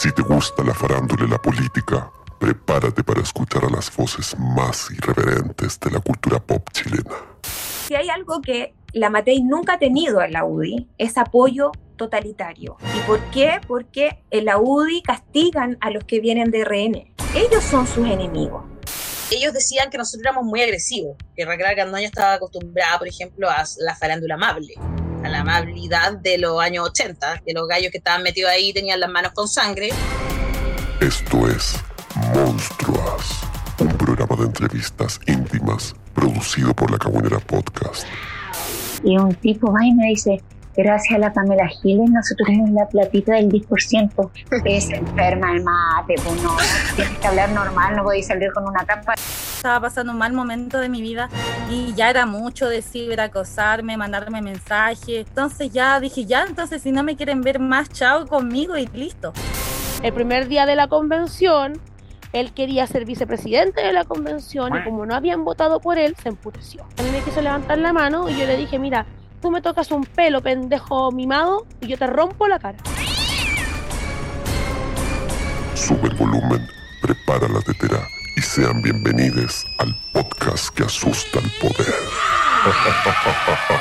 Si te gusta la farándula y la política, prepárate para escuchar a las voces más irreverentes de la cultura pop chilena. Si hay algo que la Matei nunca ha tenido en la UDI, es apoyo totalitario. ¿Y por qué? Porque en la UDI castigan a los que vienen de RN. Ellos son sus enemigos. Ellos decían que nosotros éramos muy agresivos, que Raquel Candoña estaba acostumbrada, por ejemplo, a la farándula amable, a la amabilidad de los años 80, que los gallos que estaban metidos ahí tenían las manos con sangre. Esto es Monstruas, un programa de entrevistas íntimas producido por la Caguinera Podcast. Y un tipo va y me dice, gracias a la Pamela Giles nosotros tenemos la platita del 10%. Es enferma el mate, pues no, tienes que hablar normal, no podéis salir con una capa. Estaba pasando un mal momento de mi vida y ya era mucho decir, acosarme, mandarme mensajes. Entonces ya dije, ya, entonces si no me quieren ver más, chao conmigo y listo. El primer día de la convención, él quería ser vicepresidente de la convención y como no habían votado por él, se empureció. A mí me quiso levantar la mano y yo le dije, mira, tú me tocas un pelo, pendejo mimado, y yo te rompo la cara. Sube el volumen, prepara la tetera y sean bienvenidos al podcast que asusta el poder.